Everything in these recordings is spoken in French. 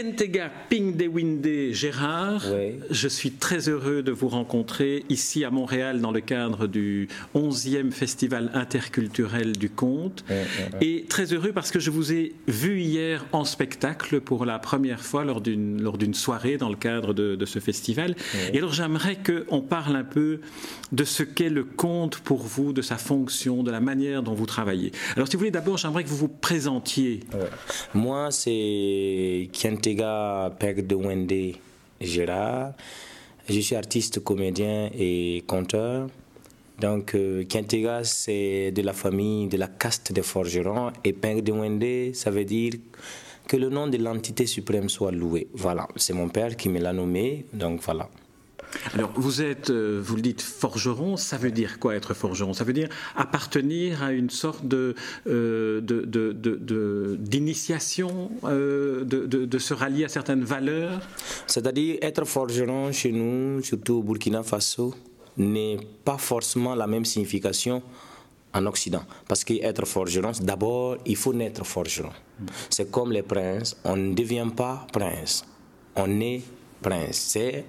Kientega Pingdewinde Gérard, je suis très heureux de vous rencontrer ici à Montréal dans le cadre du 11e Festival interculturel du conte. Et très heureux parce que je vous ai vu hier en spectacle pour la première fois lors d'une soirée dans le cadre de, ce festival. Et alors j'aimerais qu'on parle un peu de ce qu'est le conte pour vous, de sa fonction, de la manière dont vous travaillez. Alors si vous voulez d'abord, j'aimerais que vous vous présentiez. Moi, c'est Kientega Peg de Wende Gérard. Je suis artiste, comédien et conteur. Donc, euh, c'est de la famille, de la caste des forgerons. Et Peg de Wende, ça veut dire que le nom de l'entité suprême soit loué. Voilà, c'est mon père qui me l'a nommé. Donc, voilà. Alors, vous êtes, euh, vous le dites, forgeron. Ça veut dire quoi être forgeron? Ça veut dire appartenir à une sorte de, euh, d'initiation, euh, de, se rallier à certaines valeurs? C'est-à-dire être forgeron chez nous, surtout au Burkina Faso, n'est pas forcément la même signification en Occident. Parce qu'être forgeron, d'abord, il faut naître forgeron. C'est comme les princes, on ne devient pas prince, on est prince. C'est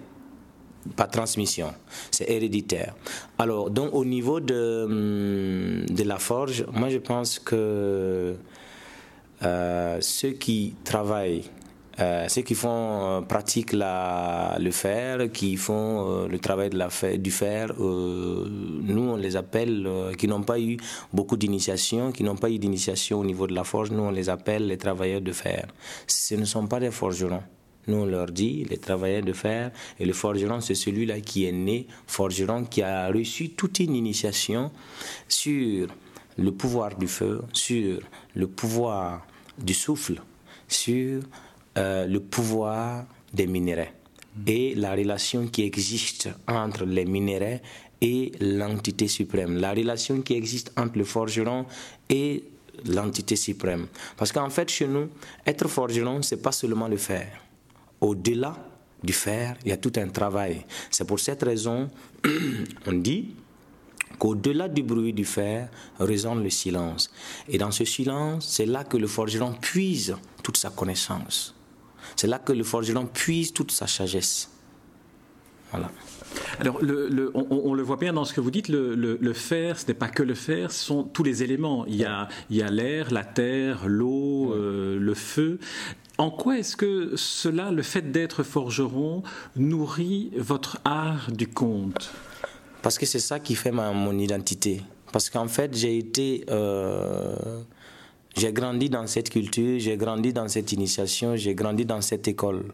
pas transmission, c'est héréditaire. Alors, donc au niveau de, hum, de la forge, moi je pense que euh, ceux qui travaillent, euh, ceux qui font euh, la, le fer, qui font le travail de la du fer, nous on les appelle, qui n'ont pas eu beaucoup d'initiation, qui n'ont pas eu d'initiation au niveau de la forge, nous on les appelle les travailleurs de fer. Ce ne sont pas des forgerons. On leur dit, les travailleurs de fer, et le forgeron, c'est celui-là qui est né forgeron, qui a reçu toute une initiation sur le pouvoir du feu, sur le pouvoir du souffle, sur euh, le pouvoir des minéraux et la relation qui existe entre les minéraux et l'entité suprême, la relation qui existe entre le forgeron et l'entité suprême. Parce qu'en fait, chez nous, être forgeron, c'est pas seulement le fer au-delà du fer, il y a tout un travail. C'est pour cette raison, on dit qu'au-delà du bruit du fer résonne le silence. Et dans ce silence, c'est là que le forgeron puise toute sa connaissance. C'est là que le forgeron puise toute sa sagesse. Voilà. Alors, le, on, le voit bien dans ce que vous dites, le, fer, ce n'est pas que le fer, ce sont tous les éléments. Il y a, l'air, la terre, l'eau, euh, le feu. En quoi est-ce que cela, le fait d'être forgeron, nourrit votre art du conte? Parce que c'est ça qui fait ma, mon identité. Parce qu'en fait, j'ai été... Euh, j'ai grandi dans cette culture, j'ai grandi dans cette initiation, j'ai grandi dans cette école.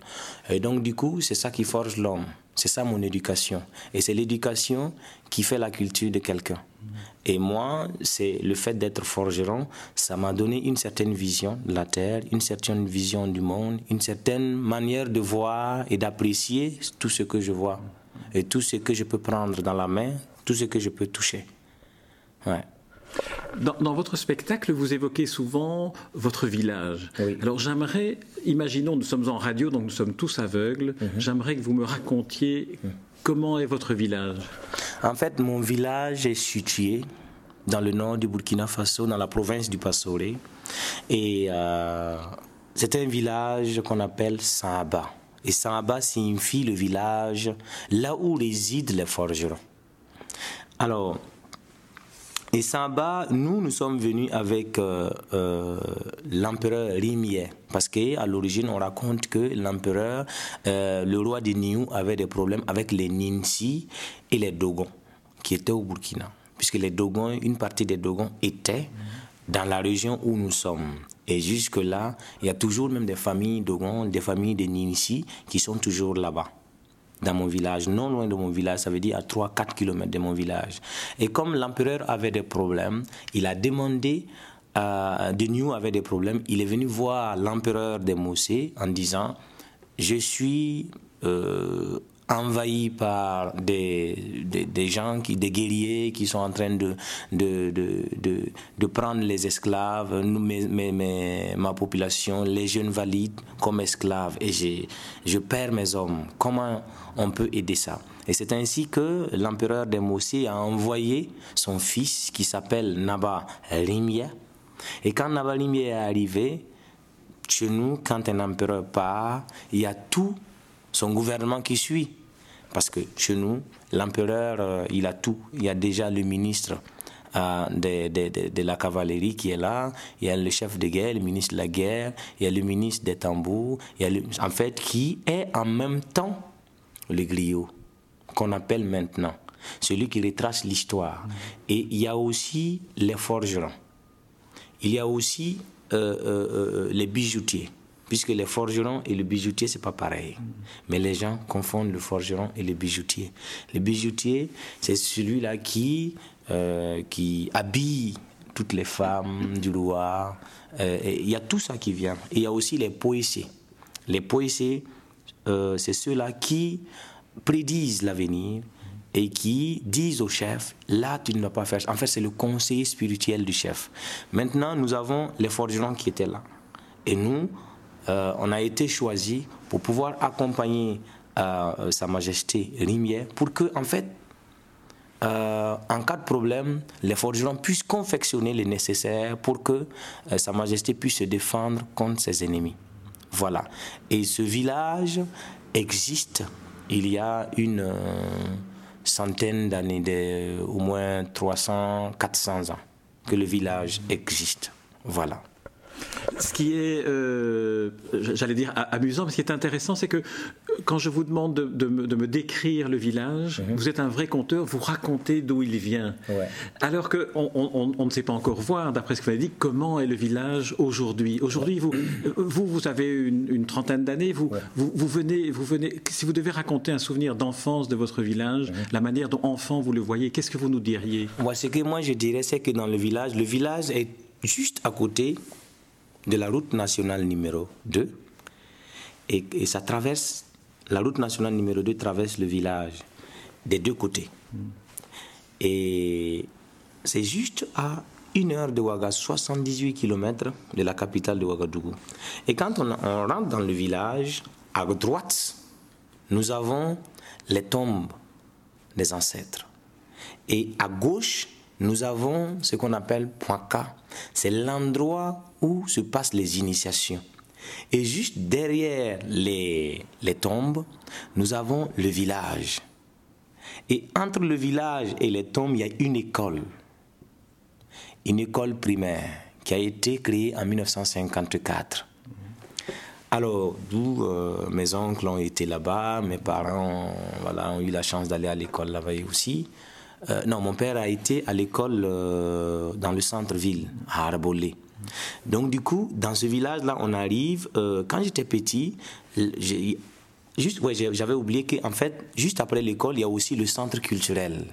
Et donc, du coup, c'est ça qui forge l'homme. C'est ça mon éducation. Et c'est l'éducation qui fait la culture de quelqu'un. Et moi, c'est le fait d'être forgeron, ça m'a donné une certaine vision de la terre, une certaine vision du monde, une certaine manière de voir et d'apprécier tout ce que je vois et tout ce que je peux prendre dans la main, tout ce que je peux toucher. Ouais. Dans, votre spectacle, vous évoquez souvent votre village. Alors j'aimerais, imaginons, nous sommes en radio, donc nous sommes tous aveugles, mhm. j'aimerais que vous me racontiez mhm. comment est votre village. En fait, mon village est situé dans le nord du Burkina Faso, dans la province du Passoré. Et euh, c'est un village qu'on appelle Samba. Et Samba signifie le village là où résident les forgerons. Alors, et Samba, nous, nous sommes venus avec euh, euh, l'empereur Rimier, parce qu'à l'origine, on raconte que l'empereur, euh, le roi de Niou, avait des problèmes avec les Ninsi et les Dogons, qui étaient au Burkina. Puisque les Dogons, une partie des Dogons étaient dans la région où nous sommes. Et jusque-là, il y a toujours même des familles Dogons, des familles de Ninsi qui sont toujours là-bas dans mon village, non loin de mon village, ça veut dire à 3-4 km de mon village. Et comme l'empereur avait des problèmes, il a demandé, euh, de New avait des problèmes, il est venu voir l'empereur des Mossé en disant, je suis euh, envahi par des, des, gens, qui, des guerriers qui sont en train de, de, de, de, prendre les esclaves, nous, mes, ma population, les jeunes valides comme esclaves, et je perds mes hommes. Comment on peut aider ça? Et c'est ainsi que l'empereur des Mossi a envoyé son fils qui s'appelle Naba Limia. Et quand Naba Limia est arrivé, chez nous, quand un empereur part, il y a tout son gouvernement qui suit. Parce que chez nous, l'empereur, euh, il a tout. Il y a déjà le ministre euh, de, la cavalerie qui est là, il y a le chef de guerre, le ministre de la guerre, il y a le ministre des tambours, il y a en fait qui est en même temps le griot, qu'on appelle maintenant, celui qui retrace l'histoire. Et il y a aussi les forgerons. Il y a aussi euh, les bijoutiers puisque les forgerons et le bijoutier, c'est pas pareil. Mais les gens confondent le forgeron et le bijoutier. Le bijoutier, c'est celui-là qui, euh, qui habille toutes les femmes du roi. Euh, il y a tout ça qui vient. Il y a aussi les poésies. Les poésies, euh, c'est ceux-là qui prédisent l'avenir et qui disent au chef, là tu ne dois pas faire. En fait, c'est le conseiller spirituel du chef. Maintenant, nous avons les forgerons qui étaient là. Et nous, euh, on a été choisi pour pouvoir accompagner euh, Sa Majesté Rimier pour que, en fait, euh, en cas de problème, les forgerons puissent confectionner le nécessaire pour que Sa Majesté puisse se défendre contre ses ennemis. Voilà. Et ce village existe il y a une centaine d'années, au moins 300, 400 ans que le village existe. Voilà. Ce qui est, euh, j'allais dire, amusant, mais ce qui est intéressant, c'est que quand je vous demande de, me, décrire le village, mhm. vous êtes un vrai conteur, vous racontez d'où il vient. Alors qu'on on, ne sait pas encore voir, d'après ce que vous avez dit, comment est le village aujourd'hui. Aujourd'hui, vous, vous, vous avez une, trentaine d'années, vous, vous, venez, vous venez, si vous devez raconter un souvenir d'enfance de votre village, mhm. la manière dont enfant vous le voyez, qu'est-ce que vous nous diriez? Moi, ce que moi je dirais, c'est que dans le village, le village est juste à côté de la route nationale numéro 2 et, ça traverse, la route nationale numéro 2 traverse le village des deux côtés. Et c'est juste à une heure de Ouagadougou, 78 km de la capitale de Ouagadougou. Et quand on, rentre dans le village, à droite, nous avons les tombes des ancêtres. Et à gauche, nous avons ce qu'on appelle point K. C'est l'endroit où se passent les initiations. Et juste derrière les, les tombes, nous avons le village. Et entre le village et les tombes, il y a une école. Une école primaire qui a été créée en 1954. Alors, d'où euh, mes oncles ont été là-bas, mes parents ont eu la chance d'aller à l'école là-bas aussi. Euh, non, mon père a été à l'école euh, dans le centre-ville, à Arbolé. Donc du coup, dans ce village-là, on arrive. Euh, quand j'étais petit, juste, ouais, j'avais oublié qu'en fait, juste après l'école, il y a aussi le centre culturel.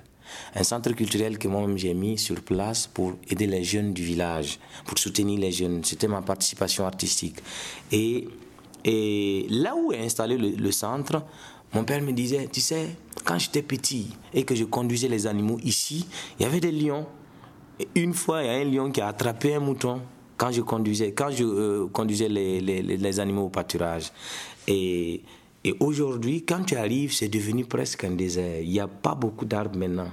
Un centre culturel que moi-même j'ai mis sur place pour aider les jeunes du village, pour soutenir les jeunes. C'était ma participation artistique. Et, et là où est installé le centre, mon père me disait, tu sais, quand j'étais petit et que je conduisais les animaux ici, il y avait des lions. une fois, il y a un lion qui a attrapé un mouton quand je conduisais, quand je euh, conduisais les, animaux au pâturage. Et, aujourd'hui, quand tu arrives, c'est devenu presque un désert. Il n'y a pas beaucoup d'arbres maintenant.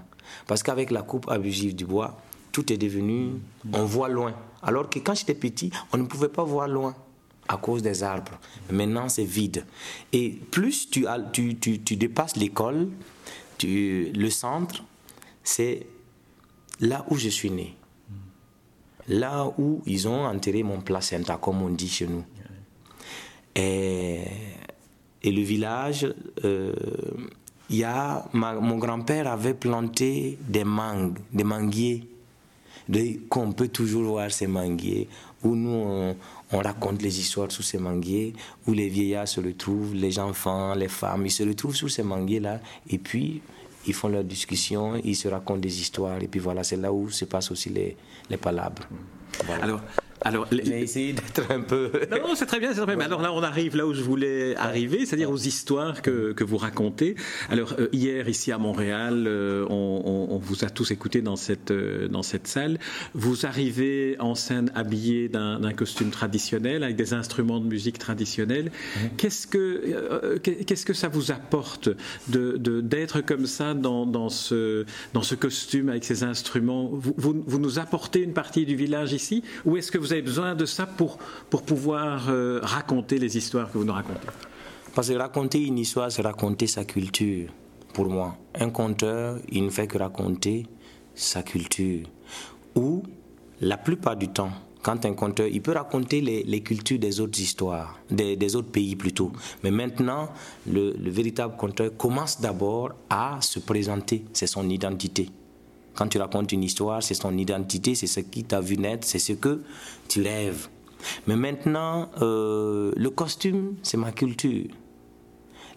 Parce qu'avec la coupe abusive du bois, tout est devenu, on voit loin. Alors que quand j'étais petit, on ne pouvait pas voir loin à cause des arbres. Maintenant, c'est vide. Et plus tu, tu dépasses l'école, le centre, c'est là où je suis né. Là où ils ont enterré mon placenta, comme on dit chez nous. Et, le village, euh, y a, mon grand-père avait planté des mangues, des manguiers, qu'on peut toujours voir ces manguiers, où nous, on, on raconte les histoires sous ces manguiers, où les vieillards se retrouvent, les enfants, les femmes, ils se retrouvent sous ces manguiers-là, et puis ils font leurs discussions, ils se racontent des histoires, et puis voilà, c'est là où se passent aussi les, les palabres. Alors, alors, j'ai essayé d'être un peu. non, c'est très bien, c'est très bien. Mais alors là, on arrive là où je voulais arriver, c'est-à-dire aux histoires que, que, vous racontez. Alors euh, hier, ici à Montréal, euh, on, on, vous a tous écoutés dans cette euh, dans cette salle. Vous arrivez en scène habillé d'un costume traditionnel avec des instruments de musique traditionnels. Mhm. Qu'est-ce que qu'est-ce que ça vous apporte de d'être comme ça dans, dans ce dans ce costume avec ces instruments? Vous, vous, vous nous apportez une partie du village ici, ou est-ce que vous vous avez besoin de ça pour, pour pouvoir euh, raconter les histoires que vous nous racontez Parce que raconter une histoire, c'est raconter sa culture, pour moi. Un conteur, il ne fait que raconter sa culture. Ou, la plupart du temps, quand un conteur, il peut raconter les, cultures des autres histoires, des, autres pays plutôt. Mais maintenant, le, véritable conteur commence d'abord à se présenter, c'est son identité. Quand tu racontes une histoire, c'est son identité, c'est ce qui t'a vu naître, c'est ce que tu rêves. Mais maintenant, euh, le costume, c'est ma culture.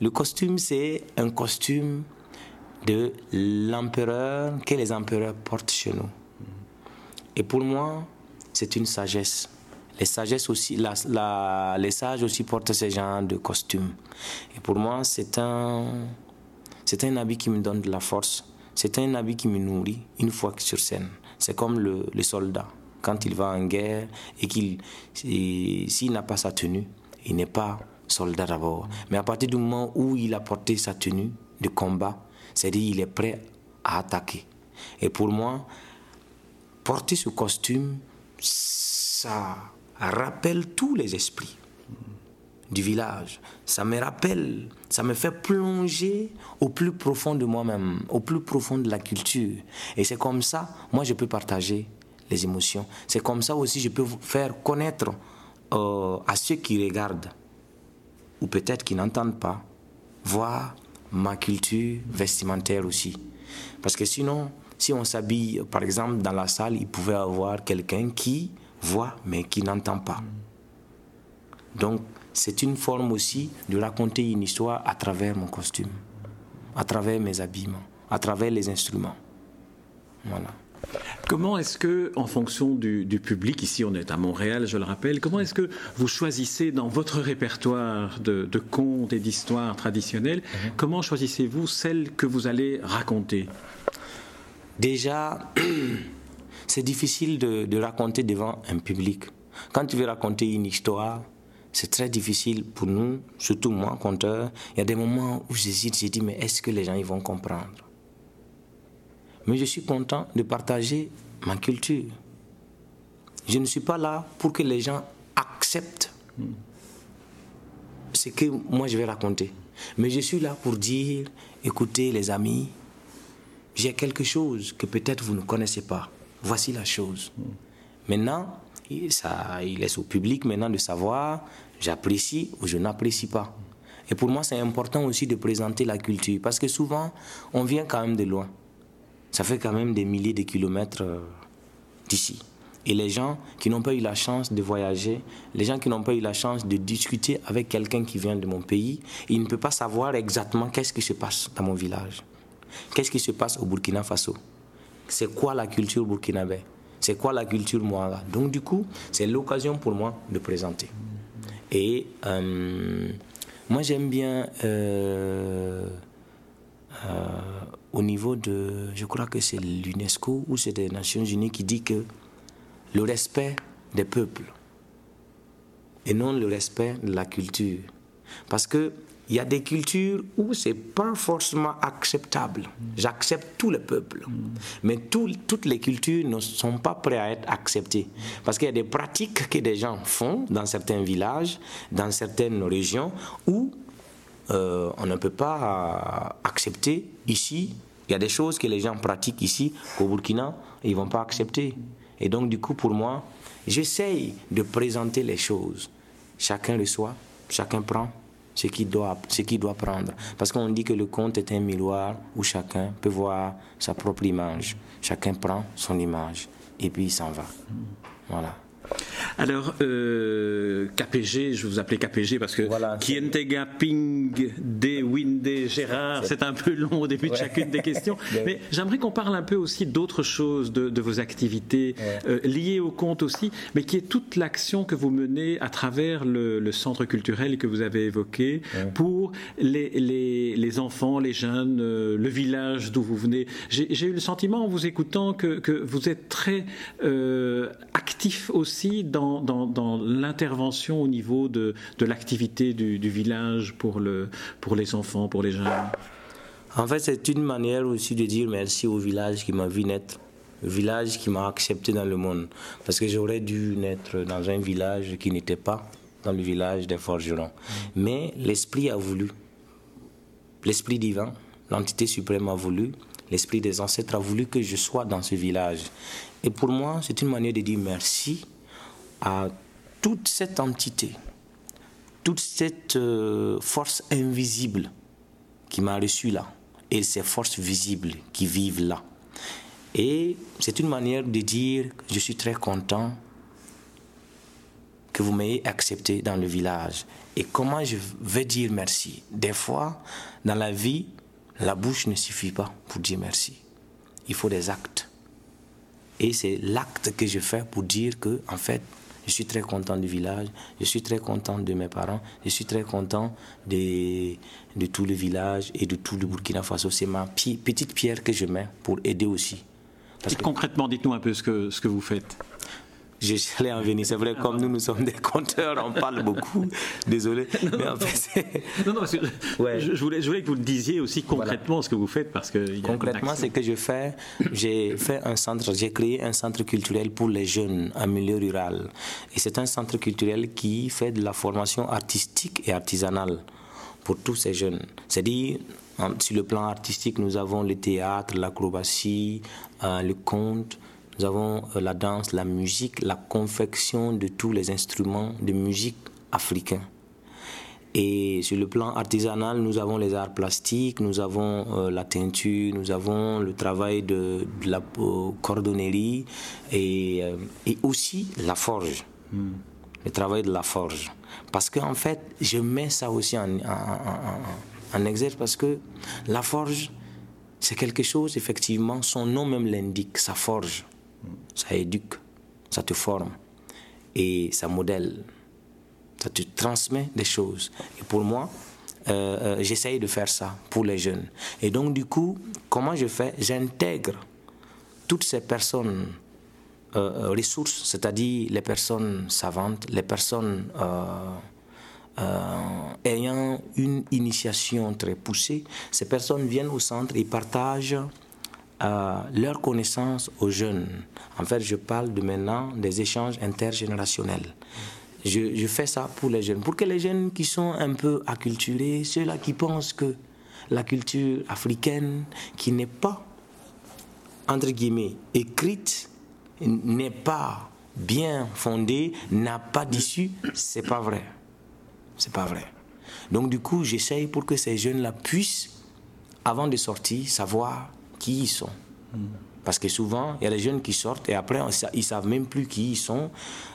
Le costume, c'est un costume de l'empereur que les empereurs portent chez nous. Et pour moi, c'est une sagesse. Les, sages aussi portent ce genre de costume. Et pour moi, c'est un, c'est un habit qui me donne de la force. C'est un habit qui me nourrit une fois sur scène. C'est comme le, soldat. Quand il va en guerre et qu'il, s'il n'a pas sa tenue, il n'est pas soldat d'abord. Mais à partir du moment où il a porté sa tenue de combat, c'est-à-dire il est prêt à attaquer. Et pour moi, porter ce costume, ça rappelle tous les esprits du village. Ça me rappelle, ça me fait plonger au plus profond de moi-même, au plus profond de la culture. Et c'est comme ça, moi, je peux partager les émotions. C'est comme ça aussi, je peux faire connaître euh, à ceux qui regardent, ou peut-être qui n'entendent pas, voir ma culture vestimentaire aussi. Parce que sinon, si on s'habille, par exemple, dans la salle, il pouvait avoir quelqu'un qui voit mais qui n'entend pas. Donc, c'est une forme aussi de raconter une histoire à travers mon costume, à travers mes habillements, à travers les instruments. Voilà. Comment est-ce que, en fonction du, public, ici on est à Montréal, je le rappelle, comment est-ce que vous choisissez dans votre répertoire de, contes et d'histoires traditionnelles, mhm. comment choisissez-vous celles que vous allez raconter? Déjà, c'est difficile de, raconter devant un public. Quand tu veux raconter une histoire, c'est très difficile pour nous, surtout moi, conteur. Il y a des moments où j'hésite, je dis, mais est-ce que les gens vont comprendre? Mais je suis content de partager ma culture. Je ne suis pas là pour que les gens acceptent ce que moi je vais raconter. Mais je suis là pour dire, écoutez les amis, j'ai quelque chose que peut-être vous ne connaissez pas. Voici la chose. Maintenant, ça, il laisse au public maintenant de savoir j'apprécie ou je n'apprécie pas. Et pour moi, c'est important aussi de présenter la culture parce que souvent, on vient quand même de loin. Ça fait quand même des milliers de kilomètres euh, d'ici. Et les gens qui n'ont pas eu la chance de voyager, les gens qui n'ont pas eu la chance de discuter avec quelqu'un qui vient de mon pays, ils ne peuvent pas savoir exactement qu'est-ce qui se passe dans mon village. Qu'est-ce qui se passe au Burkina Faso? C'est quoi la culture burkinabé? C'est quoi la culture moara Donc du coup, c'est l'occasion pour moi de présenter. Et euh, moi j'aime bien euh, euh, au niveau de, je crois que c'est l'UNESCO ou c'est les Nations Unies qui dit que le respect des peuples et non le respect de la culture. Parce que il y a des cultures où c'est pas forcément acceptable. J'accepte tous les peuples. Mais toutes les cultures ne sont pas prêtes à être acceptées. Parce qu'il y a des pratiques que des gens font dans certains villages, dans certaines régions, où euh, on ne peut pas accepter ici. Il y a des choses que les gens pratiquent ici, qu'au Burkina, ils vont pas accepter. Et donc, du coup, pour moi, j'essaye de présenter les choses. Chacun reçoit, chacun prend ce qu'il doit, ce doit prendre. Parce qu'on dit que le conte est un miroir où chacun peut voir sa propre image. Chacun prend son image et puis il s'en va. Voilà. Alors, euh, KPG, je vous appelais KPG parce que voilà, Kientega, Ping, De, Winde, Gérard, c'est un peu long au début de chacune des questions. Mais j'aimerais qu'on parle un peu aussi d'autres choses, de, vos activités euh, liées au compte aussi, mais qui est toute l'action que vous menez à travers le, centre culturel que vous avez évoqué pour les, les, enfants, les jeunes, euh, le village d'où vous venez. J'ai eu le sentiment en vous écoutant que, que vous êtes très euh, actif aussi dans, dans, l'intervention au niveau de, de l'activité du, village pour, le, pour les enfants, pour les jeunes? En fait, c'est une manière aussi de dire merci au village qui m'a vu naître. le village qui m'a accepté dans le monde. Parce que j'aurais dû naître dans un village qui n'était pas dans le village des forgerons. Mais l'Esprit a voulu. L'Esprit divin, l'entité suprême a voulu. L'Esprit des ancêtres a voulu que je sois dans ce village. Et pour moi, c'est une manière de dire merci à toute cette entité, toute cette euh, force invisible qui m'a reçu là, et ces forces visibles qui vivent là. Et c'est une manière de dire je suis très content que vous m'ayez accepté dans le village. Et comment je vais dire merci? Des fois, dans la vie, la bouche ne suffit pas pour dire merci. Il faut des actes. Et c'est l'acte que je fais pour dire que, en fait, je suis très content du village, je suis très content de mes parents, je suis très content de, de tout le village et de tout le Burkina Faso. C'est ma petite pierre que je mets pour aider aussi et concrètement, dites-nous un peu ce que, ce que vous faites. J'allais en venir. C'est vrai, comme nous, nous sommes des conteurs, on parle beaucoup. Désolé. mais en fait, non, non, je, voulais, je voulais que vous le disiez aussi concrètement ce que vous faites. Parce que concrètement, ce que je fais, j'ai fait un centre, j'ai créé un centre culturel pour les jeunes en milieu rural. Et c'est un centre culturel qui fait de la formation artistique et artisanale pour tous ces jeunes. C'est-à-dire, sur le plan artistique, nous avons le théâtre, l'acrobatie, euh, le conte, nous avons euh, la danse, la musique, la confection de tous les instruments de musique africains. Et sur le plan artisanal, nous avons les arts plastiques, nous avons euh, la teinture, nous avons le travail de, la cordonnerie et, et, aussi la forge. Hmm. Le travail de la forge. Parce qu'en fait, je mets ça aussi en, en, exergue parce que la forge, c'est quelque chose, effectivement, son nom même l'indique, ça forge, ça éduque, ça te forme et ça modèle, ça te transmet des choses. Et pour moi, euh, euh, j'essaye de faire ça pour les jeunes. Et donc, du coup, comment je fais? J'intègre toutes ces personnes euh, ressources, c'est-à-dire les personnes savantes, les personnes ayant une initiation très poussée, ces personnes viennent au centre et partagent euh, leurs connaissances aux jeunes. En fait, je parle de maintenant des échanges intergénérationnels. Je, je, fais ça pour les jeunes, pour que les jeunes qui sont un peu acculturés, ceux-là qui pensent que la culture africaine, qui n'est pas, entre guillemets, écrite, n'est pas bien fondée, n'a pas d'issue, c'est pas vrai. C'est pas vrai. Donc du coup, j'essaye pour que ces jeunes-là puissent, avant de sortir, savoir qui ils sont. Parce que souvent, il y a des jeunes qui sortent et après, ils savent même plus qui ils sont.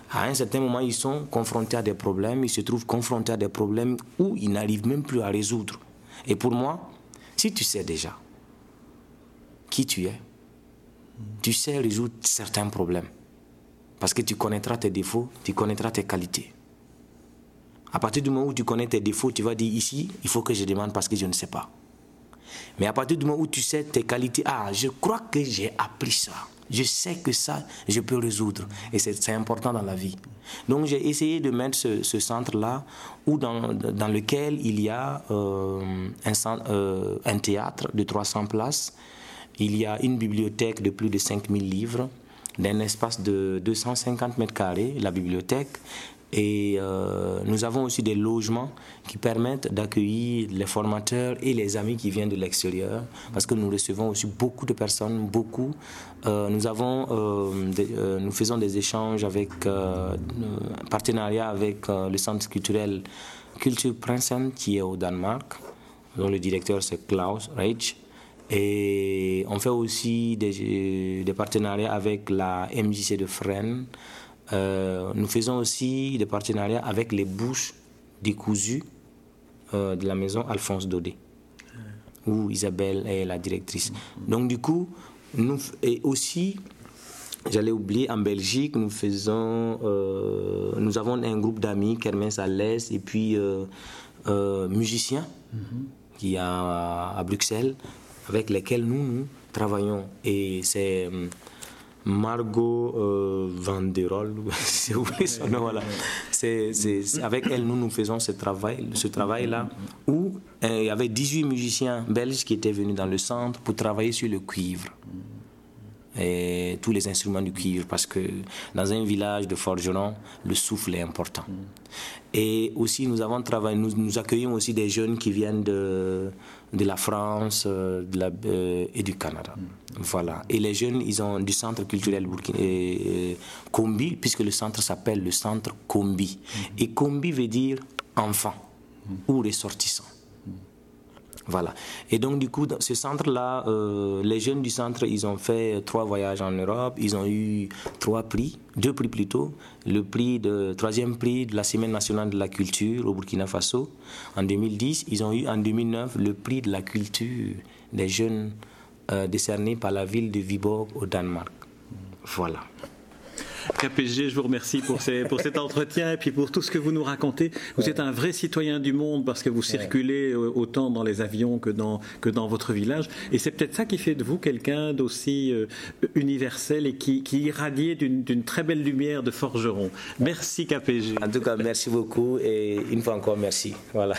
À un certain moment, ils sont confrontés à des problèmes, ils se trouvent confrontés à des problèmes où ils n'arrivent même plus à résoudre. Et pour moi, si tu sais déjà qui tu es, tu sais résoudre certains problèmes. Parce que tu connaîtras tes défauts, tu connaîtras tes qualités. À partir du moment où tu connais tes défauts, tu vas dire ici, il faut que je demande parce que je ne sais pas. Mais à partir du moment où tu sais tes qualités, ah, je crois que j'ai appris ça. Je sais que ça, je peux résoudre. Et c'est important dans la vie. Donc j'ai essayé de mettre ce, centre-là, où dans, dans, lequel il y a euh, un, euh, un, théâtre de 300 places, il y a une bibliothèque de plus de 5000 livres, d'un espace de 250 mètres carrés, la bibliothèque, et euh, nous avons aussi des logements qui permettent d'accueillir les formateurs et les amis qui viennent de l'extérieur, parce que nous recevons aussi beaucoup de personnes, beaucoup. Euh, nous, avons, euh, nous faisons des échanges avec, un partenariat avec le centre culturel Culture Prinsen qui est au Danemark, dont le directeur c'est Klaus Reich. Et on fait aussi des, partenariats avec la MJC de Fresnes. Euh, nous faisons aussi des partenariats avec les bouches décousues euh, de la maison Alphonse Dodé, où Isabelle est la directrice. Donc du coup, nous, et aussi, j'allais oublier, en Belgique, nous faisons, euh, nous avons un groupe d'amis, Kermens Alès, et puis musiciens, qui a à Bruxelles, avec lesquels nous, nous travaillons. Et c'est Margot euh, Van der si vous son nom, voilà. Avec elle, nous, nous faisons ce travail, ce travail-là, où euh, il y avait 18 musiciens belges qui étaient venus dans le centre pour travailler sur le cuivre. et tous les instruments du cuivre parce que dans un village de forgerons, le souffle est important. Et aussi, nous avons travaillé, nous, accueillons aussi des jeunes qui viennent de, de la France de la, et du Canada. Voilà. Et les jeunes, ils ont du centre culturel Burkina, Kombi, puisque le centre s'appelle le centre Kombi. Et Kombi veut dire enfant ou ressortissant. Voilà. Et donc, du coup, ce centre-là, euh, les jeunes du centre, ils ont fait trois voyages en Europe. Ils ont eu trois prix, deux prix plutôt. Le prix de, troisième prix de la Semaine nationale de la culture au Burkina Faso en 2010. Ils ont eu en 2009 le prix de la culture des jeunes euh, décerné par la ville de Viborg au Danemark. Voilà. KPG, je vous remercie pour, pour cet entretien et puis pour tout ce que vous nous racontez. Vous êtes un vrai citoyen du monde parce que vous circulez euh, autant dans les avions que dans, que dans votre village. Et c'est peut-être ça qui fait de vous quelqu'un d'aussi euh, universel et qui, qui irradie d'une très belle lumière de forgeron. Merci KPG. En tout cas, merci beaucoup et une fois encore, merci. Voilà.